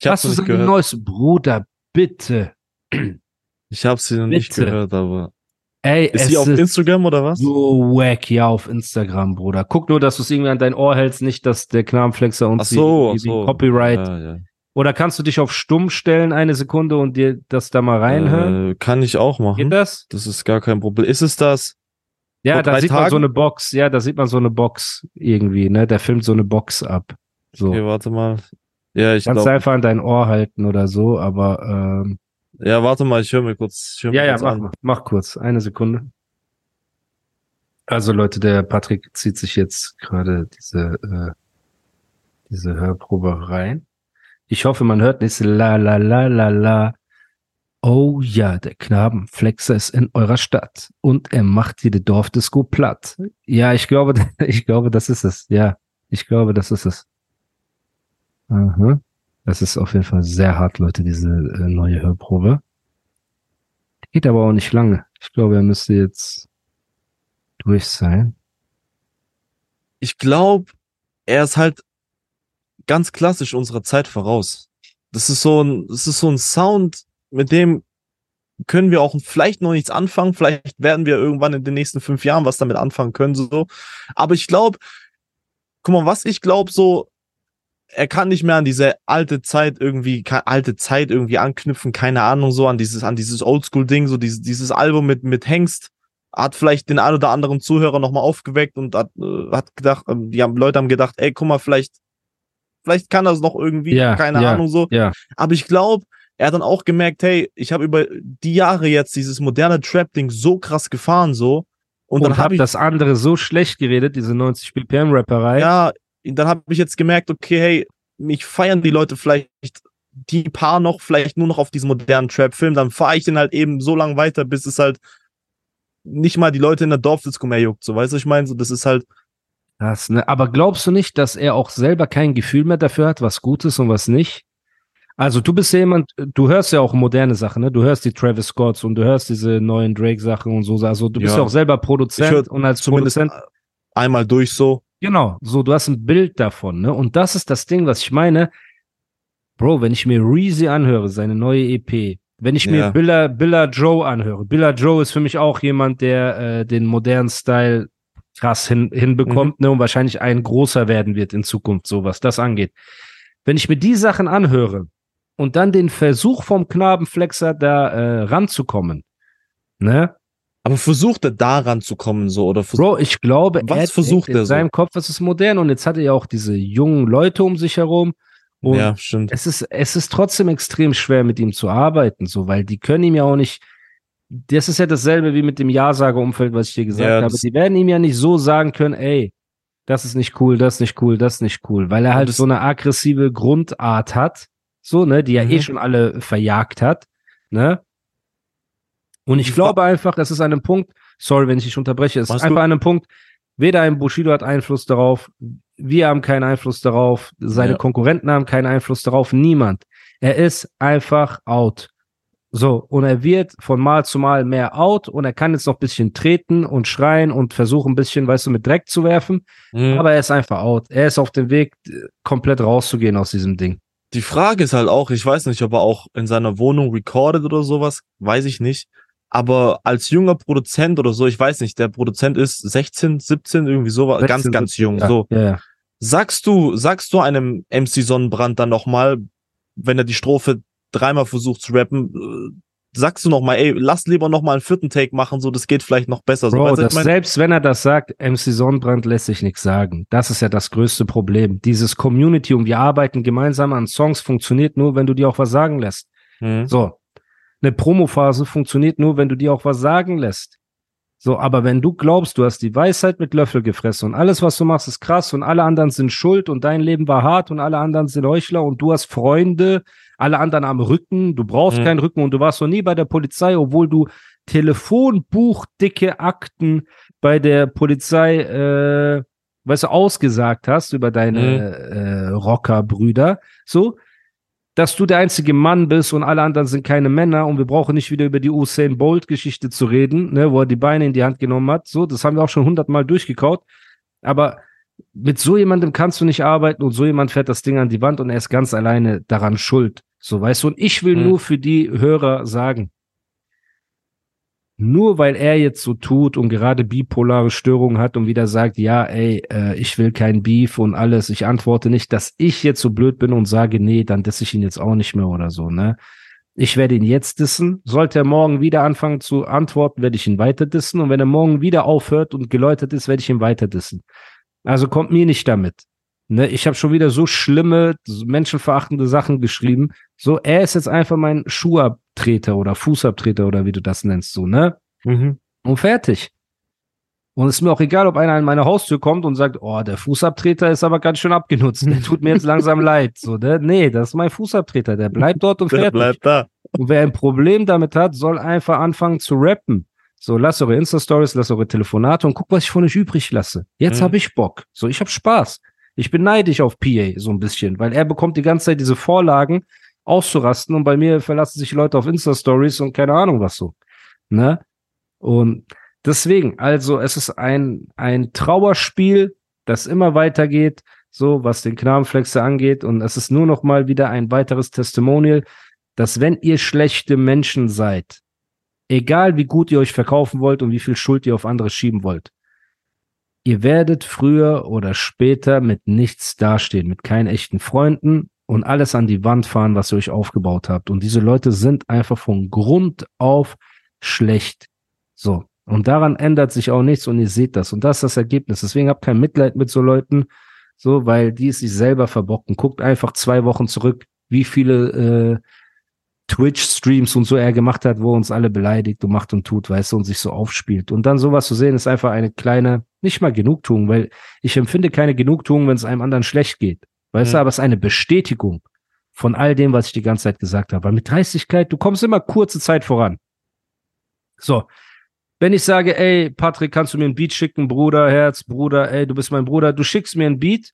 Ich Hast du nicht ein gehört. neues Bruder, bitte. Ich habe sie noch nicht Bitte. gehört, aber. Ey, Ist sie auf Instagram oder was? so wack, ja, auf Instagram, Bruder. Guck nur, dass du es irgendwie an dein Ohr hältst, nicht, dass der Knabenflexer uns so, die, so. Copyright. Ja, ja. Oder kannst du dich auf stumm stellen eine Sekunde und dir das da mal reinhören? Äh, kann ich auch machen. Geht das? Das ist gar kein Problem. Ist es das? Ja, da sieht man so Tagen? eine Box. Ja, da sieht man so eine Box irgendwie, ne? Der filmt so eine Box ab. So. Okay, warte mal. Ja, ich Kannst du glaube. einfach an dein Ohr halten oder so, aber ähm, Ja, warte mal, ich höre mir kurz. Hör mir ja, ja, kurz mach, an. mach kurz, eine Sekunde. Also Leute, der Patrick zieht sich jetzt gerade diese äh, diese Hörprobe rein. Ich hoffe, man hört nicht la la la la la. Oh ja, der Knabenflexer ist in eurer Stadt und er macht jede Dorfdisco platt. Ja, ich glaube, ich glaube, das ist es. Ja, ich glaube, das ist es. Aha. Das ist auf jeden Fall sehr hart, Leute, diese äh, neue Hörprobe. Geht aber auch nicht lange. Ich glaube, er müsste jetzt durch sein. Ich glaube, er ist halt ganz klassisch unserer Zeit voraus. Das ist so ein, das ist so ein Sound, mit dem können wir auch vielleicht noch nichts anfangen. Vielleicht werden wir irgendwann in den nächsten fünf Jahren was damit anfangen können, so. Aber ich glaube, guck mal, was ich glaube, so, er kann nicht mehr an diese alte Zeit irgendwie, alte Zeit irgendwie anknüpfen, keine Ahnung, so an dieses, an dieses Oldschool-Ding, so dieses, dieses Album mit, mit Hengst, hat vielleicht den ein oder anderen Zuhörer nochmal aufgeweckt und hat, äh, hat gedacht, ähm, die haben, Leute haben gedacht, ey, guck mal, vielleicht, vielleicht kann das noch irgendwie, Ja, keine ja, Ahnung, so. Ja, Aber ich glaube, er hat dann auch gemerkt, hey, ich habe über die Jahre jetzt dieses moderne Trap-Ding so krass gefahren, so. Und, und, dann hab habe ich, das andere so schlecht geredet, diese 90 BPM Rapperei. ja, dann habe ich jetzt gemerkt, okay, hey, mich feiern die Leute vielleicht die paar noch, vielleicht nur noch auf diesen modernen Trap-Film, dann fahre ich den halt eben so lang weiter, bis es halt nicht mal die Leute in der Dorfdisco mehr juckt, so, weißt du, ich meine, so, das ist halt, Das, ne? Aber glaubst du nicht, dass er auch selber kein Gefühl mehr dafür hat, was gut ist und was nicht? Also du bist ja jemand, du hörst ja auch moderne Sachen, ne? Du hörst die Travis Scotts und du hörst diese neuen Drake-Sachen und so. Also du bist Ja. ja auch selber Produzent und als zumindest Produzent einmal durch so, Genau, so, du hast ein Bild davon, ne? Und das ist das Ding, was ich meine. Bro, wenn ich mir Reezy anhöre, seine neue EP, wenn ich mir Ja. Billa, Billa Joe anhöre, Billa Joe ist für mich auch jemand, der äh, den modernen Style krass hin, hinbekommt, ne? Und wahrscheinlich ein großer werden wird in Zukunft, so was das angeht. Wenn ich mir die Sachen anhöre und dann den Versuch vom Knabenflexer da äh, ranzukommen, ne? Aber versucht er daran zu kommen, so, oder versucht, Bro, ich glaube, Was er versucht denkt in er so? seinem Kopf, es ist modern und jetzt hat er ja auch diese jungen Leute um sich herum. Und ja, stimmt. es ist, es ist trotzdem extrem schwer, mit ihm zu arbeiten, so, weil die können ihm ja auch nicht. Das ist ja dasselbe wie mit dem Ja-Sager-Umfeld, was ich dir gesagt Ja, habe. Die werden ihm ja nicht so sagen können, ey, das ist nicht cool, das ist nicht cool, das ist nicht cool, weil er halt so eine aggressive Grundart hat, so, ne, die ja eh Mhm. schon alle verjagt hat, ne? Und ich glaube einfach, es ist an einem Punkt, sorry, wenn ich dich unterbreche, es ist einfach an einem Punkt, weder ein Bushido hat Einfluss darauf, wir haben keinen Einfluss darauf, seine Ja. Konkurrenten haben keinen Einfluss darauf, niemand. Er ist einfach out. So, und er wird von Mal zu Mal mehr out und er kann jetzt noch ein bisschen treten und schreien und versuchen ein bisschen, weißt du, mit Dreck zu werfen, Mhm. aber er ist einfach out. Er ist auf dem Weg, komplett rauszugehen aus diesem Ding. Die Frage ist halt auch, ich weiß nicht, ob er auch in seiner Wohnung recordet oder sowas, weiß ich nicht. Aber als junger Produzent oder so, ich weiß nicht, der Produzent ist 16, 17, irgendwie sowas, ganz, 16, ganz jung. Ja, So, ja, ja. sagst du, sagst du einem MC Sonnenbrand dann nochmal, wenn er die Strophe dreimal versucht zu rappen, äh, sagst du nochmal, ey, lass lieber nochmal einen vierten Take machen, so, das geht vielleicht noch besser. so, Bro, was das, ich mein? selbst wenn er das sagt, MC Sonnenbrand lässt sich nichts sagen. Das ist ja das größte Problem. Dieses Community und wir arbeiten gemeinsam an Songs funktioniert nur, wenn du dir auch was sagen lässt. Mhm. So. Eine Promophase funktioniert nur, wenn du dir auch was sagen lässt. So, aber wenn du glaubst, du hast die Weisheit mit Löffel gefressen und alles, was du machst, ist krass und alle anderen sind schuld und dein Leben war hart und alle anderen sind Heuchler und du hast Freunde, alle anderen am Rücken, du brauchst Mhm. keinen Rücken und du warst noch nie bei der Polizei, obwohl du telefonbuchdicke Akten bei der Polizei, äh, weißt du, ausgesagt hast über deine Mhm. äh, Rockerbrüder, so, dass du der einzige Mann bist und alle anderen sind keine Männer und wir brauchen nicht wieder über die Usain Bolt Geschichte zu reden, ne, wo er die Beine in die Hand genommen hat. So, das haben wir auch schon hundertmal durchgekaut. Aber mit so jemandem kannst du nicht arbeiten und so jemand fährt das Ding an die Wand und er ist ganz alleine daran schuld. So, weißt du, und ich will Mhm. nur für die Hörer sagen, nur weil er jetzt so tut und gerade bipolare Störungen hat und wieder sagt, ja, ey, äh, ich will kein Beef und alles, ich antworte nicht, dass ich jetzt so blöd bin und sage, nee, dann disse ich ihn jetzt auch nicht mehr oder so, ne? Ich werde ihn jetzt dissen. Sollte er morgen wieder anfangen zu antworten, werde ich ihn weiter dissen. Und wenn er morgen wieder aufhört und geläutert ist, werde ich ihn weiter dissen. Also kommt mir nicht damit. Ne, ich habe schon wieder so schlimme, menschenverachtende Sachen geschrieben. So, er ist jetzt einfach mein Schuhabtreter oder Fußabtreter oder wie du das nennst, so, ne? Mhm. Und fertig. Und es ist mir auch egal, ob einer an meine Haustür kommt und sagt, oh, der Fußabtreter ist aber ganz schön abgenutzt. Der tut mir jetzt langsam leid. So, ne? Nee, das ist mein Fußabtreter. Der bleibt dort und Der fertig. bleibt da. Und wer ein Problem damit hat, soll einfach anfangen zu rappen. So, lasst eure Insta-Stories, lasst eure Telefonate und guckt, was ich von euch übrig lasse. Jetzt Mhm. habe ich Bock. So, ich habe Spaß. Ich bin neidisch auf PA so ein bisschen, weil er bekommt die ganze Zeit diese Vorlagen auszurasten und bei mir verlassen sich Leute auf Insta-Stories und keine Ahnung was so. Ne? Und deswegen, also es ist ein, ein Trauerspiel, das immer weitergeht, so was den Knabenflexe angeht und es ist nur noch mal wieder ein weiteres Testimonial, dass wenn ihr schlechte Menschen seid, egal wie gut ihr euch verkaufen wollt und wie viel Schuld ihr auf andere schieben wollt, ihr werdet früher oder später mit nichts dastehen, mit keinen echten Freunden und alles an die Wand fahren, was ihr euch aufgebaut habt. Und diese Leute sind einfach von Grund auf schlecht. So. Und daran ändert sich auch nichts und ihr seht das. Und das ist das Ergebnis. Deswegen habt kein Mitleid mit so Leuten, so, weil die es sich selber verbocken. Guckt einfach zwei Wochen zurück, wie viele äh, Twitch-Streams und so er gemacht hat, wo er uns alle beleidigt und macht und tut, weißt du, und sich so aufspielt. Und dann sowas zu sehen, ist einfach eine kleine, nicht mal Genugtuung, weil ich empfinde keine Genugtuung, wenn es einem anderen schlecht geht. Weißt du, Mhm. aber es ist eine Bestätigung von all dem, was ich die ganze Zeit gesagt habe. Weil mit Dreistigkeit, du kommst immer kurze Zeit voran. So. Wenn ich sage, ey, Patrick, kannst du mir ein Beat schicken, Bruder, Herz, Bruder, ey, du bist mein Bruder, du schickst mir ein Beat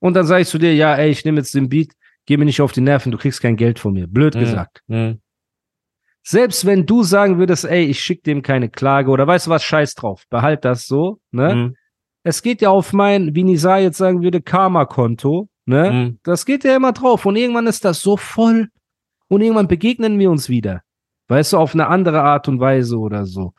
und dann sage ich zu dir, ja, ey, ich nehme jetzt den Beat, geh mir nicht auf die Nerven, du kriegst kein Geld von mir. Blöd Mhm. gesagt. Mhm. Selbst wenn du sagen würdest, ey, ich schick dem keine Klage oder weißt du was, scheiß drauf, behalt das so, ne? Mhm. Es geht ja auf mein, wie Nisa jetzt sagen würde, Karma-Konto, ne? Mhm. Das geht ja immer drauf und irgendwann ist das so voll und irgendwann begegnen wir uns wieder. Weißt du, auf eine andere Art und Weise oder so.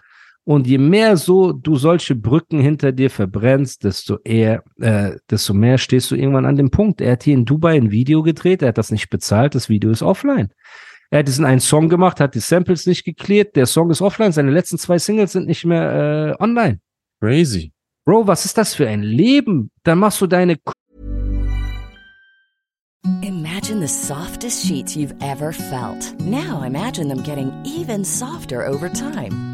Und je mehr so du solche Brücken hinter dir verbrennst, desto eher, äh, desto mehr stehst du irgendwann an dem Punkt. Er hat hier in Dubai ein Video gedreht, er hat das nicht bezahlt, das Video ist offline. Er hat diesen einen Song gemacht, hat die Samples nicht geklärt, der Song ist offline, seine letzten zwei Singles sind nicht mehr äh, online. Crazy. Bro, was ist das für ein Leben? Dann machst du deine Imagine the softest sheets you've ever felt. Now imagine them getting even softer over time.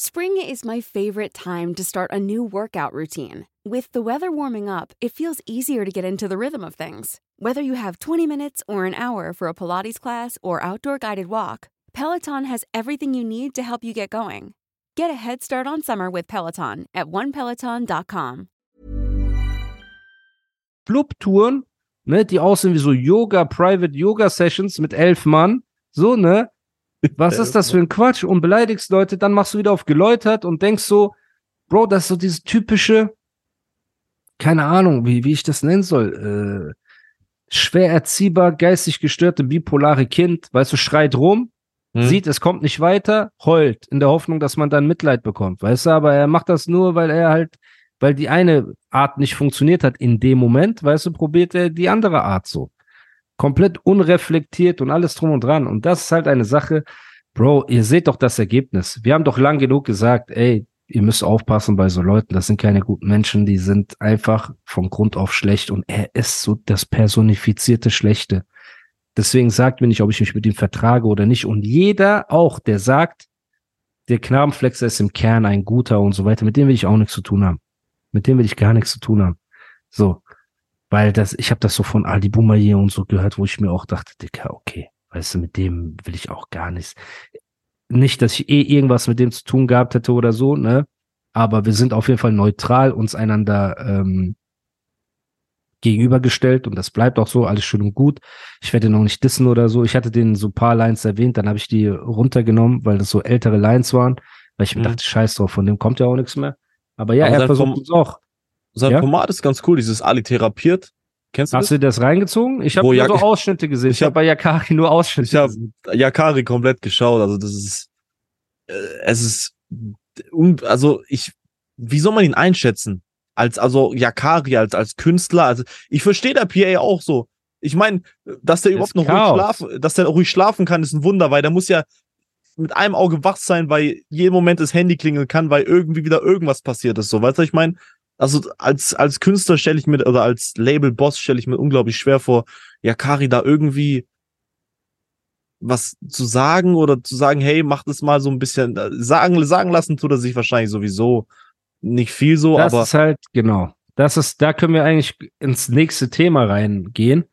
Spring is my favorite time to start a new workout routine. With the weather warming up, it feels easier to get into the rhythm of things. Whether you have 20 minutes or an hour for a Pilates class or outdoor guided walk, Peloton has everything you need to help you get going. Get a head start on summer with Peloton at onepeloton.com. Clubtouren, ne, die aussehen wie so Yoga, Private Yoga Sessions mit elf Mann, so, ne? Was ist das für ein Quatsch? Und beleidigst Leute, dann machst du wieder auf geläutert und denkst so, Bro, das ist so dieses typische, keine Ahnung, wie, wie ich das nennen soll, äh, schwer erziehbar, geistig gestörte, bipolare Kind, weißt du, schreit rum, Mhm. sieht, es kommt nicht weiter, heult, in der Hoffnung, dass man dann Mitleid bekommt, weißt du, aber er macht das nur, weil er halt weil die eine Art nicht funktioniert hat in dem Moment, weißt du, probiert er die andere Art so. Komplett unreflektiert und alles drum und dran. Und das ist halt eine Sache, Bro, ihr seht doch das Ergebnis. Wir haben doch lang genug gesagt, ey, ihr müsst aufpassen bei so Leuten, das sind keine guten Menschen, die sind einfach von Grund auf schlecht und er ist so das personifizierte Schlechte. Deswegen sagt mir nicht, ob ich mich mit ihm vertrage oder nicht. Und jeder auch, der sagt, der Knabenflexer ist im Kern ein guter und so weiter, mit dem will ich auch nichts zu tun haben. Mit dem will ich gar nichts zu tun haben. So. Weil das, ich habe das so von Ali Boumaier und so gehört, wo ich mir auch dachte, Dicker, okay, weißt du, mit dem will ich auch gar nichts. Nicht, dass ich eh irgendwas mit dem zu tun gehabt hätte oder so, ne? Aber wir sind auf jeden Fall neutral uns einander ähm, gegenübergestellt und das bleibt auch so, alles schön und gut. Ich werde noch nicht dissen oder so. Ich hatte den so paar Lines erwähnt, dann habe ich die runtergenommen, weil das so ältere Lines waren, weil ich mir Mhm. dachte, scheiß drauf, von dem kommt ja auch nichts mehr. Aber ja, Aber er versucht es auch. Sein Ja? Format ist ganz cool, dieses Ali therapiert. Kennst du Hast das? du das reingezogen? Ich habe nur Jak- so Ausschnitte gesehen. Ich, habe hab- bei Yakari nur Ausschnitte Ich habe. Yakari komplett geschaut. Also das ist, äh, es ist, also ich, wie soll man ihn einschätzen? Als, also Yakari als, als Künstler. Also ich verstehe der PA auch so. Ich meine, dass der überhaupt noch ruhig Chaos. schlafen, dass der ruhig schlafen kann, ist ein Wunder, weil der muss ja mit einem Auge wach sein, weil jeden Moment das Handy klingeln kann, weil irgendwie wieder irgendwas passiert ist. So, weißt du, ich meine, also als, als Künstler stelle ich mir, oder als Label-Boss stelle ich mir unglaublich schwer vor, Yakari da irgendwie was zu sagen oder zu sagen, hey, mach das mal so ein bisschen, äh, sagen, sagen lassen tut er sich wahrscheinlich sowieso nicht viel so, Das aber ist halt, genau. Das ist, da können wir eigentlich ins nächste Thema reingehen.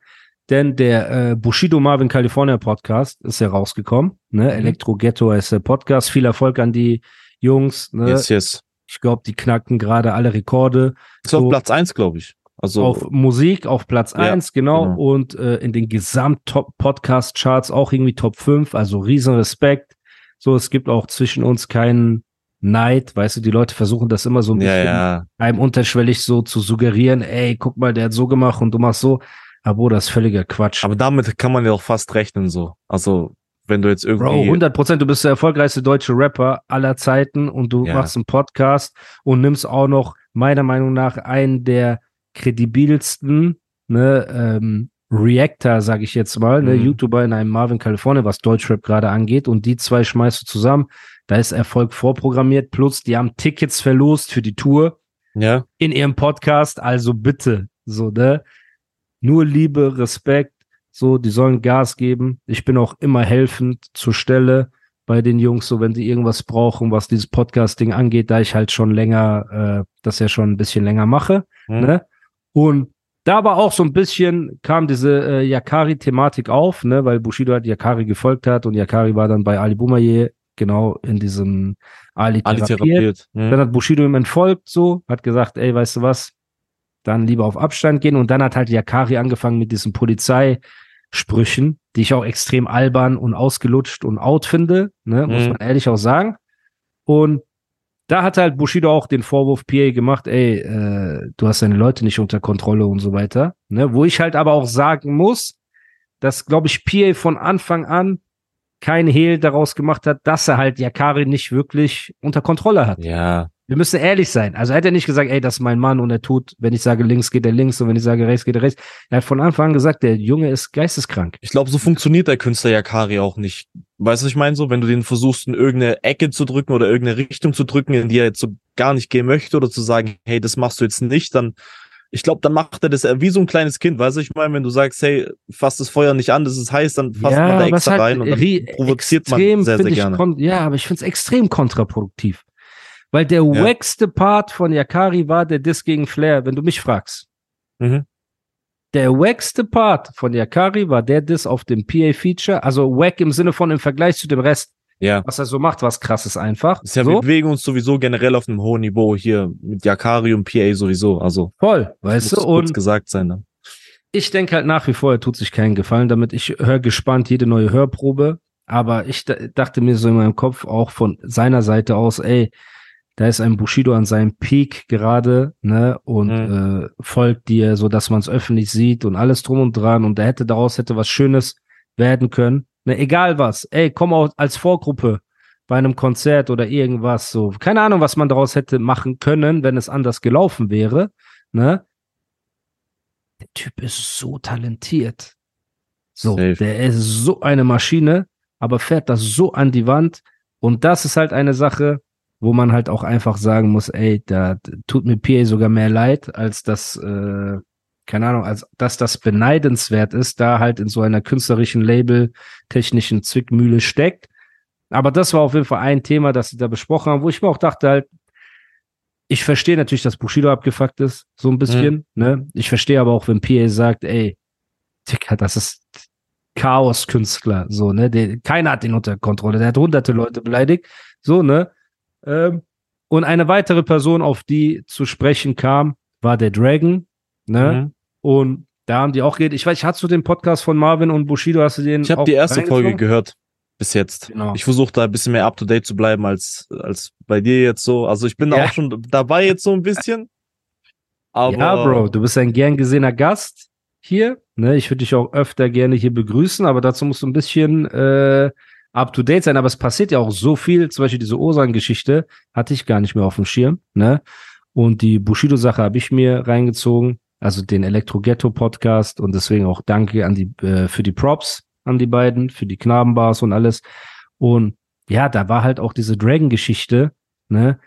Denn der äh, Bushido Marvin California Podcast ist ja rausgekommen. Ne? Mhm. Elektro Ghetto ist der Podcast. Viel Erfolg an die Jungs. Ne? yes, yes. Ich glaube, die knacken gerade alle Rekorde. War So. auf Platz eins, glaube ich. Also, auf Musik auf Platz Ja, eins genau. genau. Und äh, in den Gesamt-Podcast-Charts auch irgendwie Top 5. Also riesen Respekt. So, es gibt auch zwischen uns keinen Neid. Weißt du, die Leute versuchen das immer so ein ja, bisschen ja. einem unterschwellig so zu suggerieren, ey, guck mal, der hat so gemacht und du machst so. Aber das ist völliger Quatsch. Aber damit kann man ja auch fast rechnen, so. Also, wenn du jetzt irgendwie. Bro, 100 Prozent, du bist der erfolgreichste deutsche Rapper aller Zeiten und du Ja. machst einen Podcast und nimmst auch noch meiner Meinung nach einen der kredibilsten ne, ähm, Reactor, sag ich jetzt mal, ne, Mhm. YouTuber in einem Marvin California, was Deutschrap gerade angeht und die zwei schmeißt du zusammen. Da ist Erfolg vorprogrammiert, plus die haben Tickets verlost für die Tour. Ja, in ihrem Podcast. Also bitte, so, ne? Nur Liebe, Respekt, so, die sollen Gas geben. Ich bin auch immer helfend zur Stelle bei den Jungs, so, wenn die irgendwas brauchen, was dieses Podcasting angeht, da ich halt schon länger, äh, das ja schon ein bisschen länger mache, Hm. ne? Und da war auch so ein bisschen, kam diese äh, Yakari-Thematik auf, ne, weil Bushido hat Yakari gefolgt hat und Yakari war dann bei Ali Boumaier, genau in diesem Ali, Ali therapiert. therapiert. Hm. Dann hat Bushido ihm entfolgt, so, hat gesagt, ey, weißt du was, dann lieber auf Abstand gehen. Und dann hat halt Yakari angefangen mit diesen Polizeisprüchen, die ich auch extrem albern und ausgelutscht und out finde, ne, muss Mhm. man ehrlich auch sagen. Und da hat halt Bushido auch den Vorwurf PA gemacht, ey, äh, du hast deine Leute nicht unter Kontrolle und so weiter. Ne? Wo ich halt aber auch sagen muss, dass, glaube ich, PA von Anfang an kein Hehl daraus gemacht hat, dass er halt Yakari nicht wirklich unter Kontrolle hat. Ja, Wir müssen ehrlich sein. Also er hat ja nicht gesagt, ey, das ist mein Mann und er tut, wenn ich sage links, geht er links und wenn ich sage rechts, geht er rechts. Er hat von Anfang an gesagt, der Junge ist geisteskrank. ich glaube, so funktioniert der Künstler Yakari auch nicht. Weißt du, was ich meine? So, wenn du den versuchst, in irgendeine Ecke zu drücken oder irgendeine Richtung zu drücken, in die er jetzt so gar nicht gehen möchte oder zu sagen, hey, das machst du jetzt nicht, dann, ich glaube, dann macht er das wie so ein kleines Kind. Weißt du, ich meine, wenn du sagst, hey, fass das Feuer nicht an, das ist heiß, dann fasst man da extra rein und dann provoziert man sehr, sehr gerne. Ja, aber ich finde es extrem kontraproduktiv. Weil der Ja. wackste Part von Yakari war der Diss gegen Flair, wenn du mich fragst. Mhm. Der wackste Part von Yakari war der Diss auf dem PA-Feature. Also wack im Sinne von im Vergleich zu dem Rest, Ja. was er so macht, was krasses einfach. Ist ja, so, wir bewegen uns sowieso generell auf einem hohen Niveau hier mit Yakari und PA sowieso. Also, voll, weißt muss du? kurz Und gesagt sein. Ne? ich denke halt nach wie vor, er tut sich keinen Gefallen damit. Ich höre gespannt jede neue Hörprobe, aber ich dachte mir so in meinem Kopf auch von seiner Seite aus, ey, da ist ein Bushido an seinem Peak gerade, ne, und Mhm. äh, folgt dir, so dass man es öffentlich sieht und alles drum und dran und er hätte daraus hätte was Schönes werden können, ne, egal was, ey, komm auch als Vorgruppe, bei einem Konzert oder irgendwas so. Keine Ahnung, was man daraus hätte machen können, wenn es anders gelaufen wäre. Ne? Der Typ ist so talentiert. So, Safe. der ist so eine Maschine, aber fährt das so an die Wand. Und das ist halt eine Sache, wo man halt auch einfach sagen muss, ey, da tut mir PA sogar mehr leid, als das, äh, keine Ahnung, als dass das beneidenswert ist, da halt in so einer künstlerischen Label, technischen Zwickmühle steckt. Aber das war auf jeden Fall ein Thema, das sie da besprochen haben, wo ich mir auch dachte halt, ich verstehe natürlich, dass Bushido abgefuckt ist, so ein bisschen, ne? Ich verstehe aber auch, wenn PA sagt, ey, Digga, das ist Chaos-Künstler, so, ne? Der, keiner hat den unter Kontrolle, der hat hunderte Leute beleidigt, so, ne? Ähm, und eine weitere Person, auf die zu sprechen kam, war der Dragon, ne? Mhm. Und da haben die auch geredet. Ich weiß, hast du den Podcast von Marvin und Bushido, hast du den? Ich habe die erste Folge gehört. Bis jetzt. Genau. Ich versuche da ein bisschen mehr up to date zu bleiben als, als bei dir jetzt so. Also ich bin da Ja. auch schon dabei jetzt so ein bisschen. Aber ja, Bro, du bist ein gern gesehener Gast hier. Ne? Ich würde dich auch öfter gerne hier begrüßen, aber dazu musst du ein bisschen äh, up to date sein. Aber es passiert ja auch so viel. Zum Beispiel diese Osan-Geschichte hatte ich gar nicht mehr auf dem Schirm. Ne? Und die Bushido-Sache habe ich mir reingezogen, also den Elektro-Ghetto-Podcast. Und deswegen auch danke an die äh, für die Props an die beiden, für die Knabenbars und alles. Und ja, da war halt auch diese Dragon-Geschichte. Ne?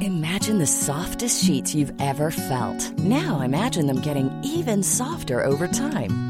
Imagine the softest sheets you've ever felt. Now imagine them getting even softer over time.